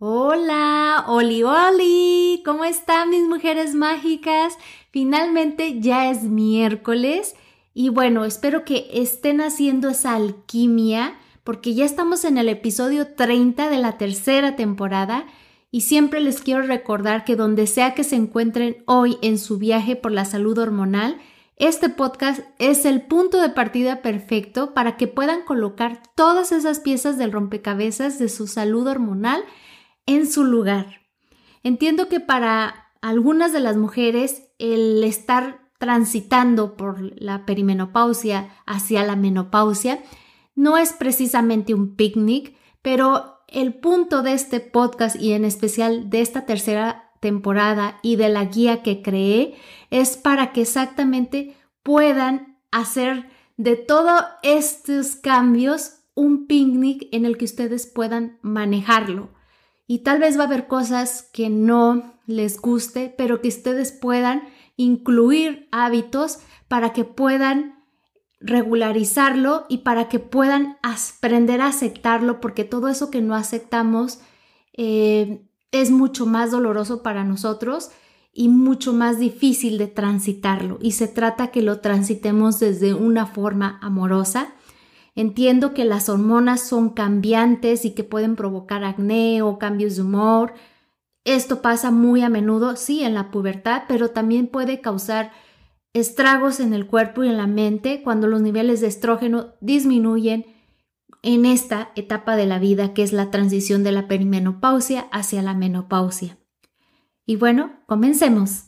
Hola, Oli Oli, ¿cómo están mis mujeres mágicas? Finalmente ya es miércoles y bueno, espero que estén haciendo esa alquimia porque ya estamos en el episodio 30 de la tercera temporada y siempre les quiero recordar que donde sea que se encuentren hoy en su viaje por la salud hormonal, este podcast es el punto de partida perfecto para que puedan colocar todas esas piezas del rompecabezas de su salud hormonal en su lugar. Entiendo que para algunas de las mujeres el estar transitando por la perimenopausia hacia la menopausia no es precisamente un picnic, pero el punto de este podcast y en especial de esta tercera temporada y de la guía que creé es para que exactamente puedan hacer de todos estos cambios un picnic en el que ustedes puedan manejarlo y tal vez va a haber cosas que no les guste, pero que ustedes puedan incluir hábitos para que puedan regularizarlo y para que puedan aprender a aceptarlo, porque todo eso que no aceptamos eh, es mucho más doloroso para nosotros y mucho más difícil de transitarlo. Y se trata que lo transitemos desde una forma amorosa Entiendo que las hormonas son cambiantes y que pueden provocar acné o cambios de humor. Esto pasa muy a menudo, sí, en la pubertad, pero también puede causar estragos en el cuerpo y en la mente cuando los niveles de estrógeno disminuyen en esta etapa de la vida que es la transición de la perimenopausia hacia la menopausia. Y bueno, comencemos.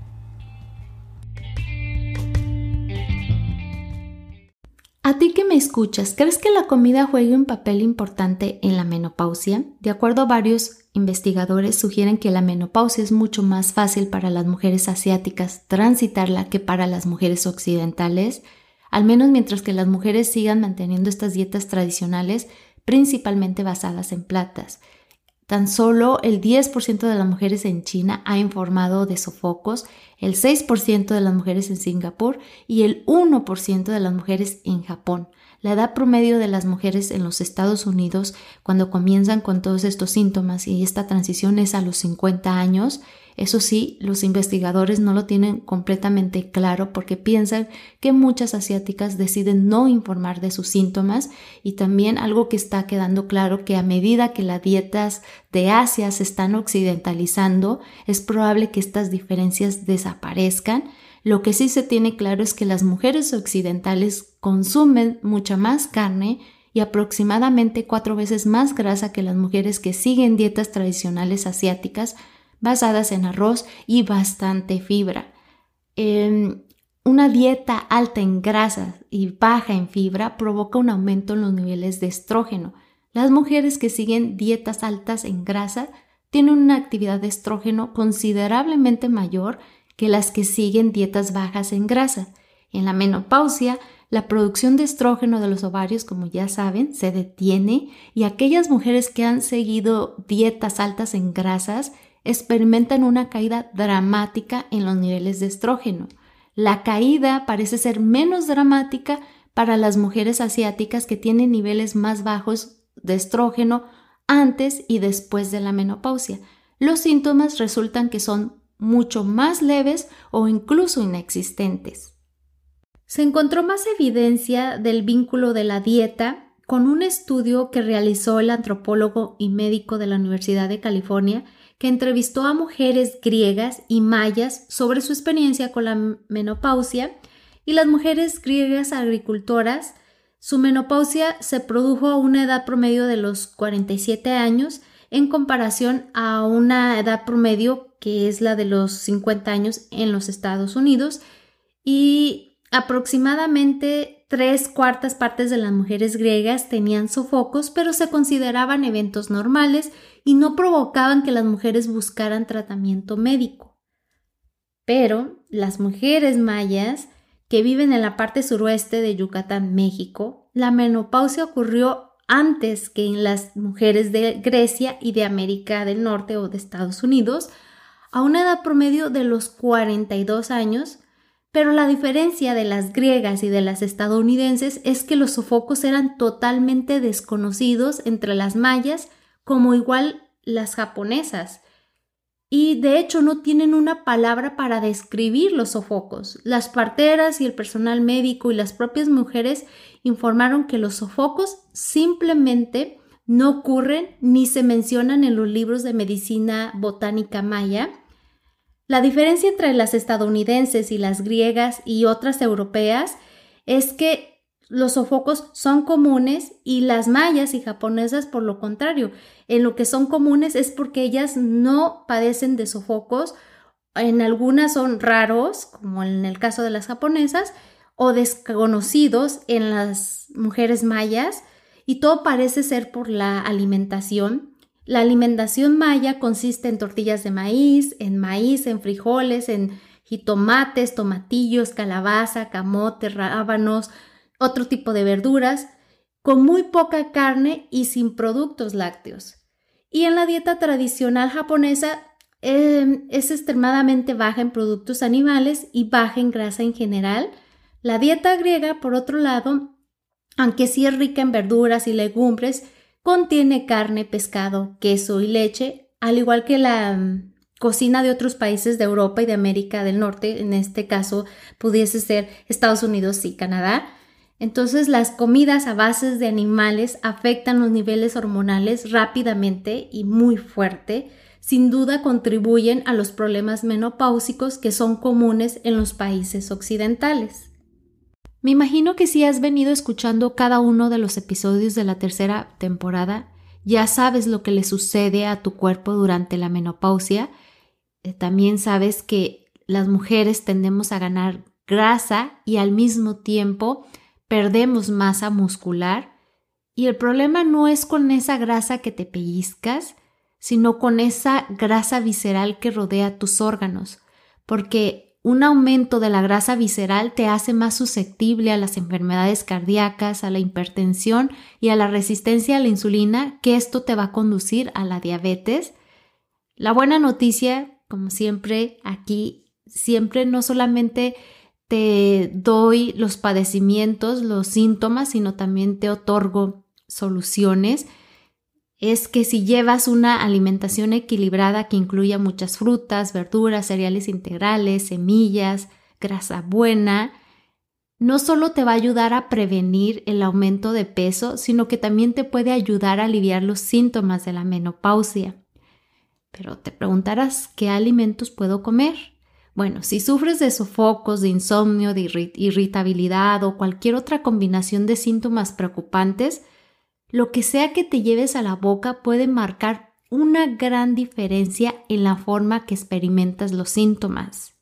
A ti que me escuchas, ¿crees que la comida juega un papel importante en la menopausia? De acuerdo a varios investigadores, sugieren que la menopausia es mucho más fácil para las mujeres asiáticas transitarla que para las mujeres occidentales, al menos mientras que las mujeres sigan manteniendo estas dietas tradicionales principalmente basadas en platas. Tan solo el 10% de las mujeres en China ha informado de sofocos, el 6% de las mujeres en Singapur y el 1% de las mujeres en Japón. La edad promedio de las mujeres en los Estados Unidos cuando comienzan con todos estos síntomas y esta transición es a los 50 años. Eso sí, los investigadores no lo tienen completamente claro porque piensan que muchas asiáticas deciden no informar de sus síntomas y también algo que está quedando claro que a medida que las dietas de Asia se están occidentalizando, es probable que estas diferencias desaparezcan lo que sí se tiene claro es que las mujeres occidentales consumen mucha más carne y aproximadamente cuatro veces más grasa que las mujeres que siguen dietas tradicionales asiáticas basadas en arroz y bastante fibra. Em, una dieta alta en grasa y baja en fibra provoca un aumento en los niveles de estrógeno. Las mujeres que siguen dietas altas en grasa tienen una actividad de estrógeno considerablemente mayor que las que siguen dietas bajas en grasa. En la menopausia, la producción de estrógeno de los ovarios, como ya saben, se detiene y aquellas mujeres que han seguido dietas altas en grasas experimentan una caída dramática en los niveles de estrógeno. La caída parece ser menos dramática para las mujeres asiáticas que tienen niveles más bajos de estrógeno antes y después de la menopausia. Los síntomas resultan que son mucho más leves o incluso inexistentes. Se encontró más evidencia del vínculo de la dieta con un estudio que realizó el antropólogo y médico de la Universidad de California que entrevistó a mujeres griegas y mayas sobre su experiencia con la menopausia y las mujeres griegas agricultoras su menopausia se produjo a una edad promedio de los 47 años en comparación a una edad promedio que es la de los 50 años en los Estados Unidos y aproximadamente tres cuartas partes de las mujeres griegas tenían sofocos, pero se consideraban eventos normales y no provocaban que las mujeres buscaran tratamiento médico. Pero las mujeres mayas que viven en la parte suroeste de Yucatán, México, la menopausia ocurrió antes que en las mujeres de Grecia y de América del Norte o de Estados Unidos, a una edad promedio de los 42 años, pero la diferencia de las griegas y de las estadounidenses es que los sofocos eran totalmente desconocidos entre las mayas, como igual las japonesas. Y de hecho no tienen una palabra para describir los sofocos. Las parteras y el personal médico y las propias mujeres informaron que los sofocos simplemente no ocurren ni se mencionan en los libros de medicina botánica maya la diferencia entre las estadounidenses y las griegas y otras europeas es que los sofocos son comunes y las mayas y japonesas por lo contrario. En lo que son comunes es porque ellas no padecen de sofocos. En algunas son raros, como en el caso de las japonesas, o desconocidos en las mujeres mayas, y todo parece ser por la alimentación la alimentación maya consiste en tortillas de maíz, en maíz, en frijoles, en jitomates, tomatillos, calabaza, camote, rábanos, otro tipo de verduras, con muy poca carne y sin productos lácteos. Y en la dieta tradicional japonesa em, es extremadamente baja en productos animales y baja en grasa en general. La dieta griega, por otro lado, aunque sí es rica en verduras y legumbres, Contiene carne, pescado, queso y leche, al igual que la mm, cocina de otros países de Europa y de América del Norte, en este caso pudiese ser Estados Unidos y Canadá. Entonces las comidas a bases de animales afectan los niveles hormonales rápidamente y muy fuerte. Sin duda contribuyen a los problemas menopáusicos que son comunes en los países occidentales. Me imagino que si has venido escuchando cada uno de los episodios de la tercera temporada, ya sabes lo que le sucede a tu cuerpo durante la menopausia. Eh, también sabes que las mujeres tendemos a ganar grasa y al mismo tiempo perdemos masa muscular. Y el problema no es con esa grasa que te pellizcas, sino con esa grasa visceral que rodea tus órganos, porque un aumento de la grasa visceral te hace más susceptible a las enfermedades cardíacas, a la hipertensión y a la resistencia a la insulina, que esto te va a conducir a la diabetes. La buena noticia, como siempre, aquí siempre no solamente te doy los padecimientos, los síntomas, sino también te otorgo soluciones es que si llevas una alimentación equilibrada que incluya muchas frutas, verduras, cereales integrales, semillas, grasa buena, no solo te va a ayudar a prevenir el aumento de peso, sino que también te puede ayudar a aliviar los síntomas de la menopausia. Pero te preguntarás, ¿qué alimentos puedo comer? Bueno, si sufres de sofocos, de insomnio, de irritabilidad o cualquier otra combinación de síntomas preocupantes, lo que sea que te lleves a la boca puede marcar una gran diferencia en la forma que experimentas los síntomas.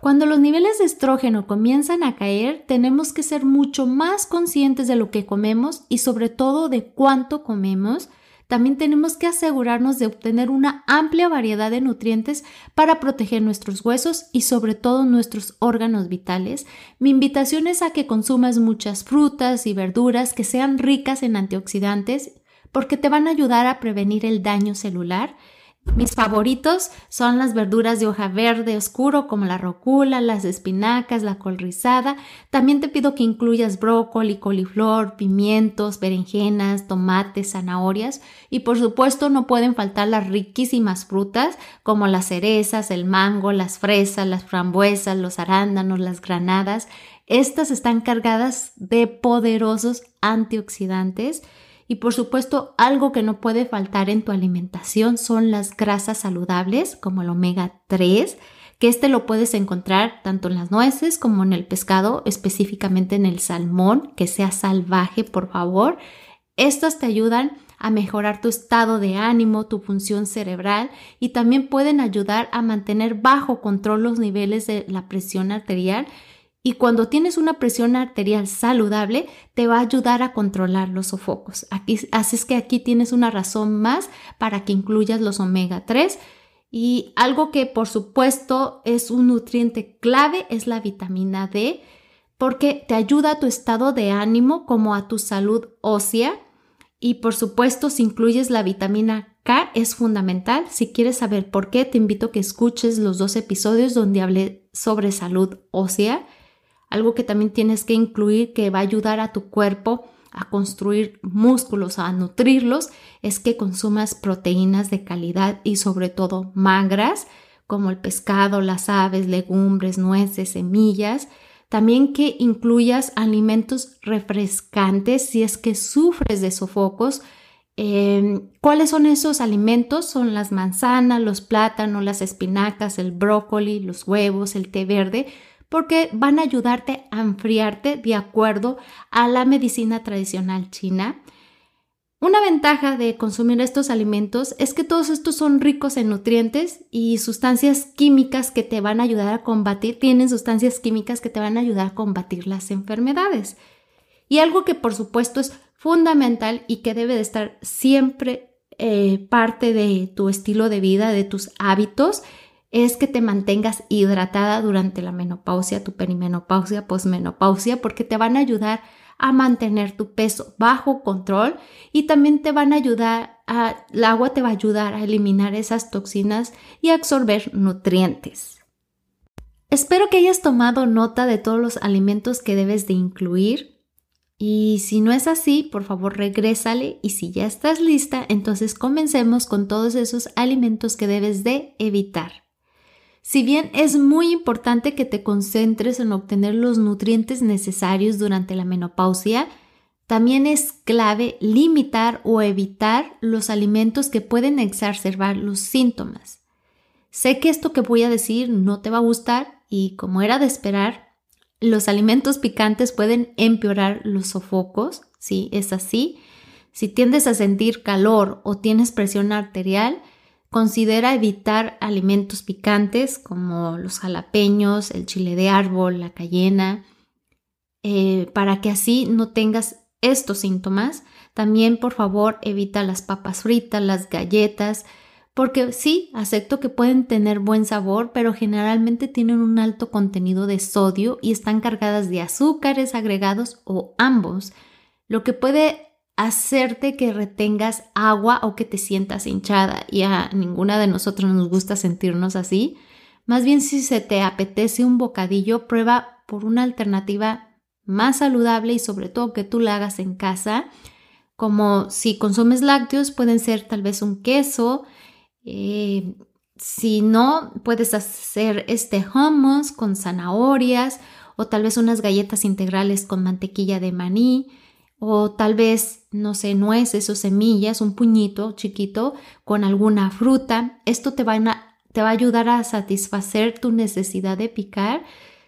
Cuando los niveles de estrógeno comienzan a caer, tenemos que ser mucho más conscientes de lo que comemos y sobre todo de cuánto comemos también tenemos que asegurarnos de obtener una amplia variedad de nutrientes para proteger nuestros huesos y sobre todo nuestros órganos vitales. Mi invitación es a que consumas muchas frutas y verduras que sean ricas en antioxidantes porque te van a ayudar a prevenir el daño celular mis favoritos son las verduras de hoja verde oscuro como la rocula, las espinacas, la col rizada. También te pido que incluyas brócoli, coliflor, pimientos, berenjenas, tomates, zanahorias y por supuesto no pueden faltar las riquísimas frutas como las cerezas, el mango, las fresas, las frambuesas, los arándanos, las granadas. Estas están cargadas de poderosos antioxidantes y por supuesto, algo que no puede faltar en tu alimentación son las grasas saludables, como el omega 3, que este lo puedes encontrar tanto en las nueces como en el pescado, específicamente en el salmón, que sea salvaje, por favor. Estos te ayudan a mejorar tu estado de ánimo, tu función cerebral y también pueden ayudar a mantener bajo control los niveles de la presión arterial. Y cuando tienes una presión arterial saludable, te va a ayudar a controlar los sofocos. Aquí, así es que aquí tienes una razón más para que incluyas los omega 3. Y algo que por supuesto es un nutriente clave es la vitamina D porque te ayuda a tu estado de ánimo como a tu salud ósea y por supuesto si incluyes la vitamina K es fundamental. Si quieres saber por qué, te invito a que escuches los dos episodios donde hablé sobre salud ósea. Algo que también tienes que incluir que va a ayudar a tu cuerpo a construir músculos, a nutrirlos, es que consumas proteínas de calidad y sobre todo magras, como el pescado, las aves, legumbres, nueces, semillas, también que incluyas alimentos refrescantes si es que sufres de sofocos. Em, ¿Cuáles son esos alimentos? Son las manzanas, los plátanos, las espinacas, el brócoli, los huevos, el té verde, porque van a ayudarte a enfriarte de acuerdo a la medicina tradicional china. Una ventaja de consumir estos alimentos es que todos estos son ricos en nutrientes y sustancias químicas que te van a ayudar a combatir, tienen sustancias químicas que te van a ayudar a combatir las enfermedades. Y algo que por supuesto es fundamental y que debe de estar siempre eh, parte de tu estilo de vida, de tus hábitos, es que te mantengas hidratada durante la menopausia, tu perimenopausia, posmenopausia, porque te van a ayudar a mantener tu peso bajo control y también te van a ayudar a, el agua te va a ayudar a eliminar esas toxinas y absorber nutrientes. Espero que hayas tomado nota de todos los alimentos que debes de incluir y si no es así, por favor regrésale y si ya estás lista, entonces comencemos con todos esos alimentos que debes de evitar. Si bien es muy importante que te concentres en obtener los nutrientes necesarios durante la menopausia, también es clave limitar o evitar los alimentos que pueden exacerbar los síntomas. Sé que esto que voy a decir no te va a gustar y como era de esperar, los alimentos picantes pueden empeorar los sofocos, sí, es así. Si tiendes a sentir calor o tienes presión arterial, Considera evitar alimentos picantes como los jalapeños, el chile de árbol, la cayena, eh, para que así no tengas estos síntomas. También, por favor, evita las papas fritas, las galletas, porque sí, acepto que pueden tener buen sabor, pero generalmente tienen un alto contenido de sodio y están cargadas de azúcares agregados o ambos, lo que puede hacerte que retengas agua o que te sientas hinchada y a ninguna de nosotros nos gusta sentirnos así. Más bien si se te apetece un bocadillo, prueba por una alternativa más saludable y sobre todo que tú la hagas en casa, como si consumes lácteos pueden ser tal vez un queso, eh, si no puedes hacer este hummus con zanahorias o tal vez unas galletas integrales con mantequilla de maní o tal vez, no sé, nueces o semillas, un puñito chiquito con alguna fruta. Esto te va, a, te va a ayudar a satisfacer tu necesidad de picar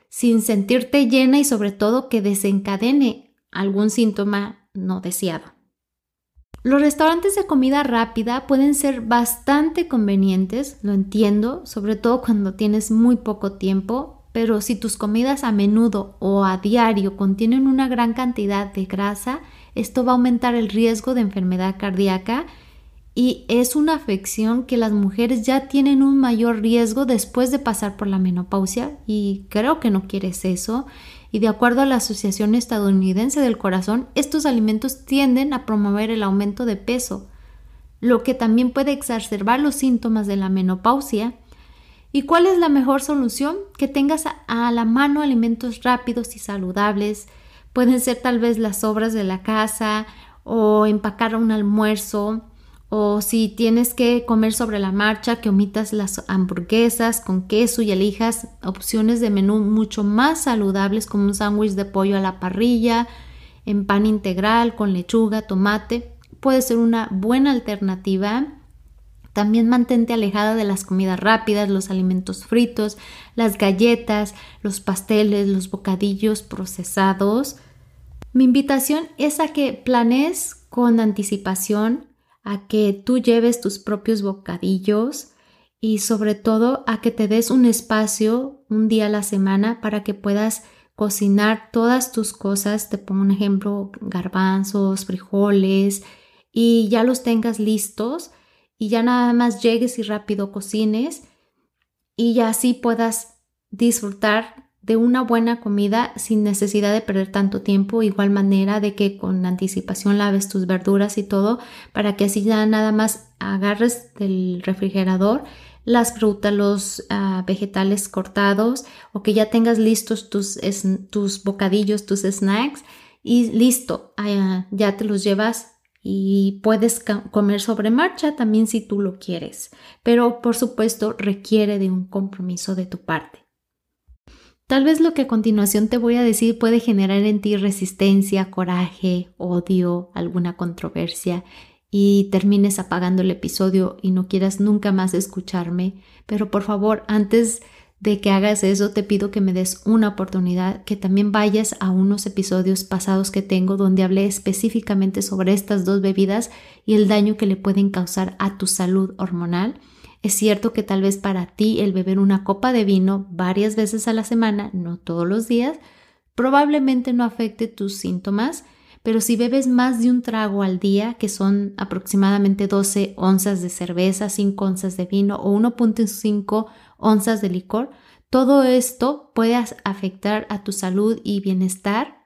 sin sentirte llena y sobre todo que desencadene algún síntoma no deseado. Los restaurantes de comida rápida pueden ser bastante convenientes, lo entiendo, sobre todo cuando tienes muy poco tiempo, pero si tus comidas a menudo o a diario contienen una gran cantidad de grasa, esto va a aumentar el riesgo de enfermedad cardíaca y es una afección que las mujeres ya tienen un mayor riesgo después de pasar por la menopausia y creo que no quieres eso. Y de acuerdo a la Asociación Estadounidense del Corazón, estos alimentos tienden a promover el aumento de peso, lo que también puede exacerbar los síntomas de la menopausia ¿Y cuál es la mejor solución? Que tengas a, la mano alimentos rápidos y saludables. Pueden ser tal vez las sobras de la casa o empacar un almuerzo o si tienes que comer sobre la marcha, que omitas las hamburguesas con queso y elijas opciones de menú mucho más saludables como un sándwich de pollo a la parrilla, en pan integral con lechuga, tomate. Puede ser una buena alternativa también mantente alejada de las comidas rápidas, los alimentos fritos, las galletas, los pasteles, los bocadillos procesados. Mi invitación es a que planees con anticipación, a que tú lleves tus propios bocadillos y sobre todo a que te des un espacio un día a la semana para que puedas cocinar todas tus cosas, te pongo un ejemplo, garbanzos, frijoles, y ya los tengas listos y ya nada más llegues y rápido cocines y ya así puedas disfrutar de una buena comida sin necesidad de perder tanto tiempo, igual manera de que con anticipación laves tus verduras y todo para que así ya nada más agarres del refrigerador las frutas, los ah, vegetales cortados o que ya tengas listos tus, tus bocadillos, tus snacks y listo, ah, ya te los llevas y puedes comer sobre marcha también si tú lo quieres, pero por supuesto requiere de un compromiso de tu parte. Tal vez lo que a continuación te voy a decir puede generar en ti resistencia, coraje, odio, alguna controversia y termines apagando el episodio y no quieras nunca más escucharme, pero por favor, antes de que hagas eso, te pido que me des una oportunidad, que también vayas a unos episodios pasados que tengo donde hablé específicamente sobre estas dos bebidas y el daño que le pueden causar a tu salud hormonal. Es cierto que tal vez para ti el beber una copa de vino varias veces a la semana, no todos los días, probablemente no afecte tus síntomas, pero si bebes más de un trago al día, que son aproximadamente 12 onzas de cerveza, 5 onzas de vino o 1.5 onzas de licor, todo esto puede afectar a tu salud y bienestar.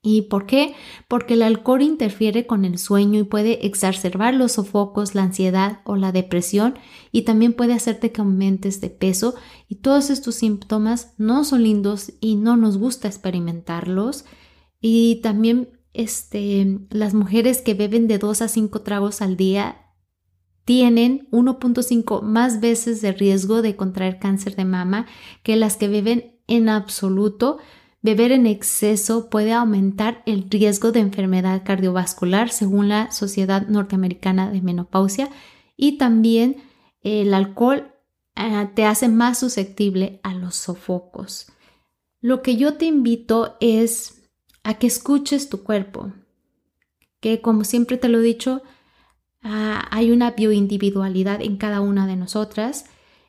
¿Y por qué? Porque el alcohol interfiere con el sueño y puede exacerbar los sofocos, la ansiedad o la depresión y también puede hacerte que aumentes de peso y todos estos síntomas no son lindos y no nos gusta experimentarlos y también este, las mujeres que beben de 2 a 5 tragos al día tienen 1.5 más veces de riesgo de contraer cáncer de mama que las que beben en absoluto. Beber en exceso puede aumentar el riesgo de enfermedad cardiovascular según la Sociedad Norteamericana de Menopausia y también el alcohol ah, te hace más susceptible a los sofocos. Lo que yo te invito es a que escuches tu cuerpo, que como siempre te lo he dicho, ah, hay una bioindividualidad en cada una de nosotras.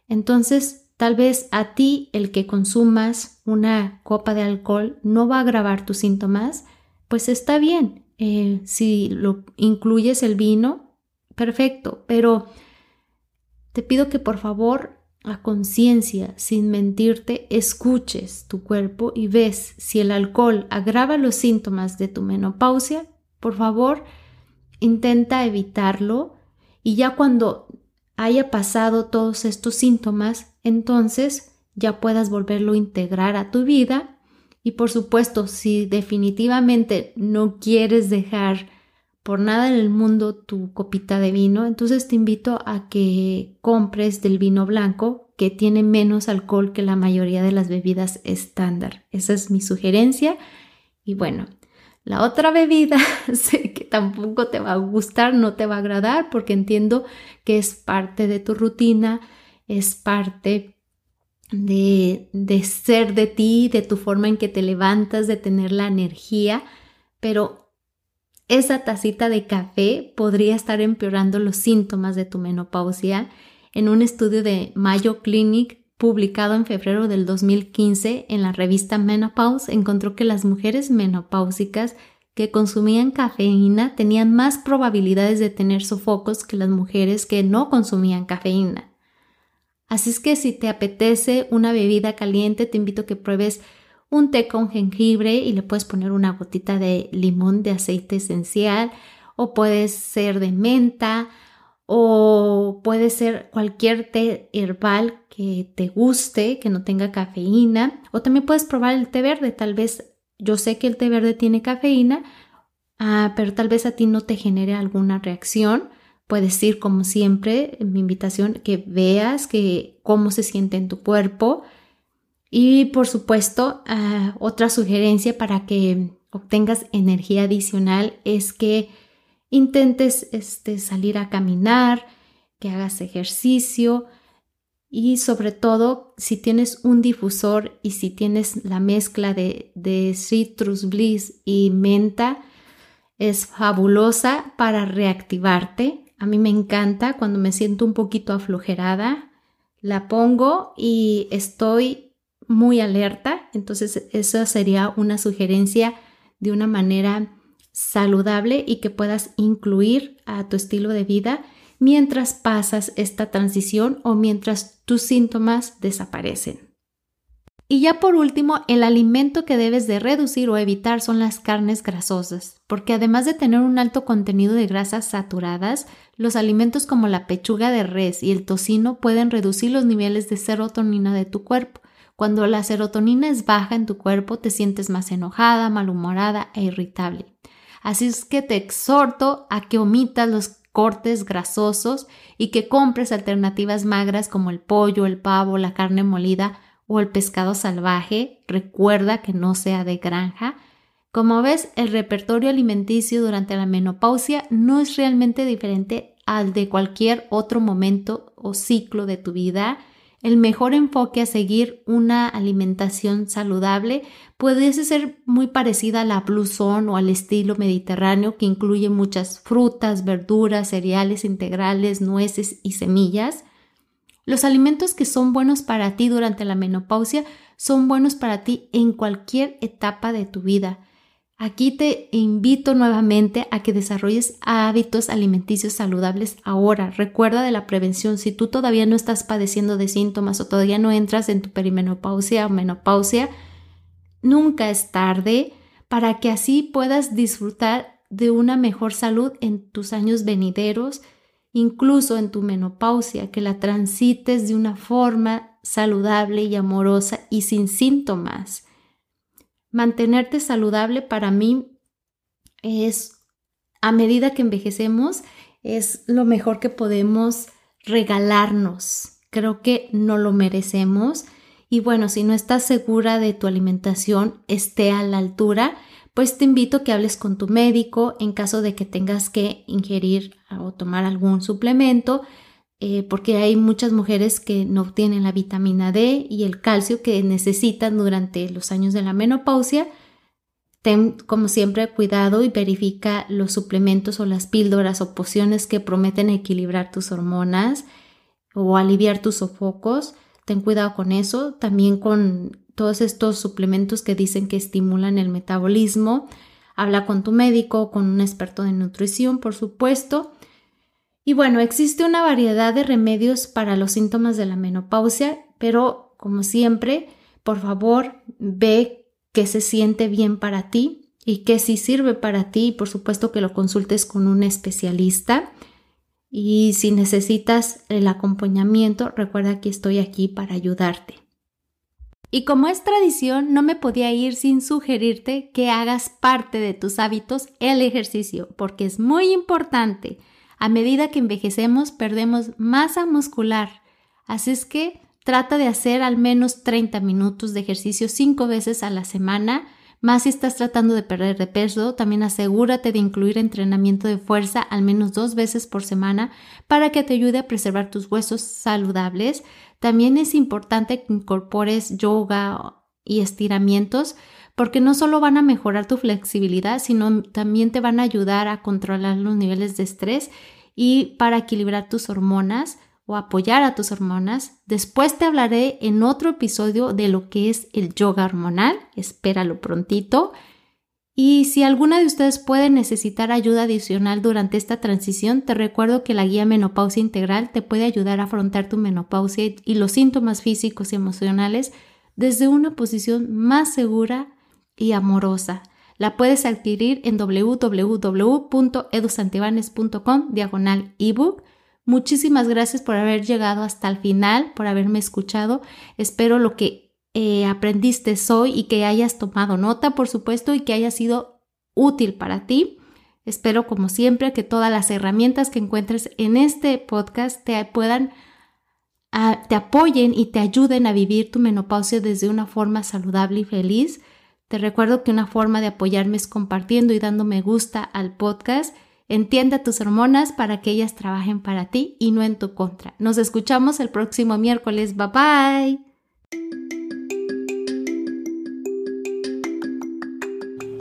Entonces, tal vez a ti el que consumas una copa de alcohol no va a agravar tus síntomas, pues está bien. Eh, si lo incluyes el vino, perfecto, pero te pido que por favor a conciencia, sin mentirte, escuches tu cuerpo y ves si el alcohol agrava los síntomas de tu menopausia, por favor, intenta evitarlo y ya cuando haya pasado todos estos síntomas, entonces ya puedas volverlo a integrar a tu vida y por supuesto, si definitivamente no quieres dejar por nada en el mundo tu copita de vino, entonces te invito a que compres del vino blanco que tiene menos alcohol que la mayoría de las bebidas estándar. Esa es mi sugerencia. Y bueno, la otra bebida sé que tampoco te va a gustar, no te va a agradar porque entiendo que es parte de tu rutina, es parte de, de ser de ti, de tu forma en que te levantas, de tener la energía, pero esa tacita de café podría estar empeorando los síntomas de tu menopausia. En un estudio de Mayo Clinic publicado en febrero del 2015 en la revista Menopause, encontró que las mujeres menopáusicas que consumían cafeína tenían más probabilidades de tener sofocos que las mujeres que no consumían cafeína. Así es que si te apetece una bebida caliente, te invito a que pruebes un té con jengibre y le puedes poner una gotita de limón de aceite esencial o puede ser de menta o puede ser cualquier té herbal que te guste, que no tenga cafeína. O también puedes probar el té verde, tal vez yo sé que el té verde tiene cafeína, ah, pero tal vez a ti no te genere alguna reacción. Puedes ir como siempre, mi invitación, que veas que cómo se siente en tu cuerpo, y por supuesto, ah, otra sugerencia para que obtengas energía adicional es que intentes este, salir a caminar, que hagas ejercicio y sobre todo si tienes un difusor y si tienes la mezcla de, de citrus bliss y menta, es fabulosa para reactivarte. A mí me encanta cuando me siento un poquito aflojerada, la pongo y estoy muy alerta. Entonces, esa sería una sugerencia de una manera saludable y que puedas incluir a tu estilo de vida mientras pasas esta transición o mientras tus síntomas desaparecen. Y ya por último, el alimento que debes de reducir o evitar son las carnes grasosas, porque además de tener un alto contenido de grasas saturadas, los alimentos como la pechuga de res y el tocino pueden reducir los niveles de serotonina de tu cuerpo. Cuando la serotonina es baja en tu cuerpo, te sientes más enojada, malhumorada e irritable. Así es que te exhorto a que omitas los cortes grasosos y que compres alternativas magras como el pollo, el pavo, la carne molida o el pescado salvaje, recuerda que no sea de granja. Como ves, el repertorio alimenticio durante la menopausia no es realmente diferente al de cualquier otro momento o ciclo de tu vida. El mejor enfoque a seguir una alimentación saludable puede ser muy parecida a la blusón o al estilo mediterráneo que incluye muchas frutas, verduras, cereales integrales, nueces y semillas. Los alimentos que son buenos para ti durante la menopausia son buenos para ti en cualquier etapa de tu vida. Aquí te invito nuevamente a que desarrolles hábitos alimenticios saludables ahora. Recuerda de la prevención. Si tú todavía no estás padeciendo de síntomas o todavía no entras en tu perimenopausia o menopausia, nunca es tarde para que así puedas disfrutar de una mejor salud en tus años venideros incluso en tu menopausia, que la transites de una forma saludable y amorosa y sin síntomas. Mantenerte saludable para mí es, a medida que envejecemos, es lo mejor que podemos regalarnos. Creo que no lo merecemos. Y bueno, si no estás segura de tu alimentación esté a la altura, pues te invito a que hables con tu médico en caso de que tengas que ingerir o tomar algún suplemento, eh, porque hay muchas mujeres que no obtienen la vitamina D y el calcio que necesitan durante los años de la menopausia. Ten, como siempre, cuidado y verifica los suplementos o las píldoras o pociones que prometen equilibrar tus hormonas o aliviar tus sofocos. Ten cuidado con eso, también con todos estos suplementos que dicen que estimulan el metabolismo. Habla con tu médico, con un experto de nutrición, por supuesto. Y bueno, existe una variedad de remedios para los síntomas de la menopausia, pero como siempre, por favor, ve qué se siente bien para ti y qué sí sirve para ti. Y por supuesto que lo consultes con un especialista. Y si necesitas el acompañamiento, recuerda que estoy aquí para ayudarte. Y como es tradición, no me podía ir sin sugerirte que hagas parte de tus hábitos el ejercicio, porque es muy importante. A medida que envejecemos, perdemos masa muscular. Así es que trata de hacer al menos 30 minutos de ejercicio 5 veces a la semana. Más si estás tratando de perder de peso, también asegúrate de incluir entrenamiento de fuerza al menos dos veces por semana para que te ayude a preservar tus huesos saludables. También es importante que incorpores yoga y estiramientos porque no solo van a mejorar tu flexibilidad, sino también te van a ayudar a controlar los niveles de estrés y para equilibrar tus hormonas o apoyar a tus hormonas. Después te hablaré en otro episodio de lo que es el yoga hormonal, espéralo prontito. Y si alguna de ustedes puede necesitar ayuda adicional durante esta transición, te recuerdo que la guía Menopausia Integral te puede ayudar a afrontar tu menopausia y los síntomas físicos y emocionales desde una posición más segura y amorosa. La puedes adquirir en www.edusantibanes.com diagonal ebook. Muchísimas gracias por haber llegado hasta el final, por haberme escuchado. Espero lo que eh, aprendiste hoy y que hayas tomado nota, por supuesto, y que haya sido útil para ti. Espero, como siempre, que todas las herramientas que encuentres en este podcast te puedan, ah, te apoyen y te ayuden a vivir tu menopausia desde una forma saludable y feliz. Te recuerdo que una forma de apoyarme es compartiendo y dando me gusta al podcast. Entiende tus hormonas para que ellas trabajen para ti y no en tu contra. Nos escuchamos el próximo miércoles. Bye bye.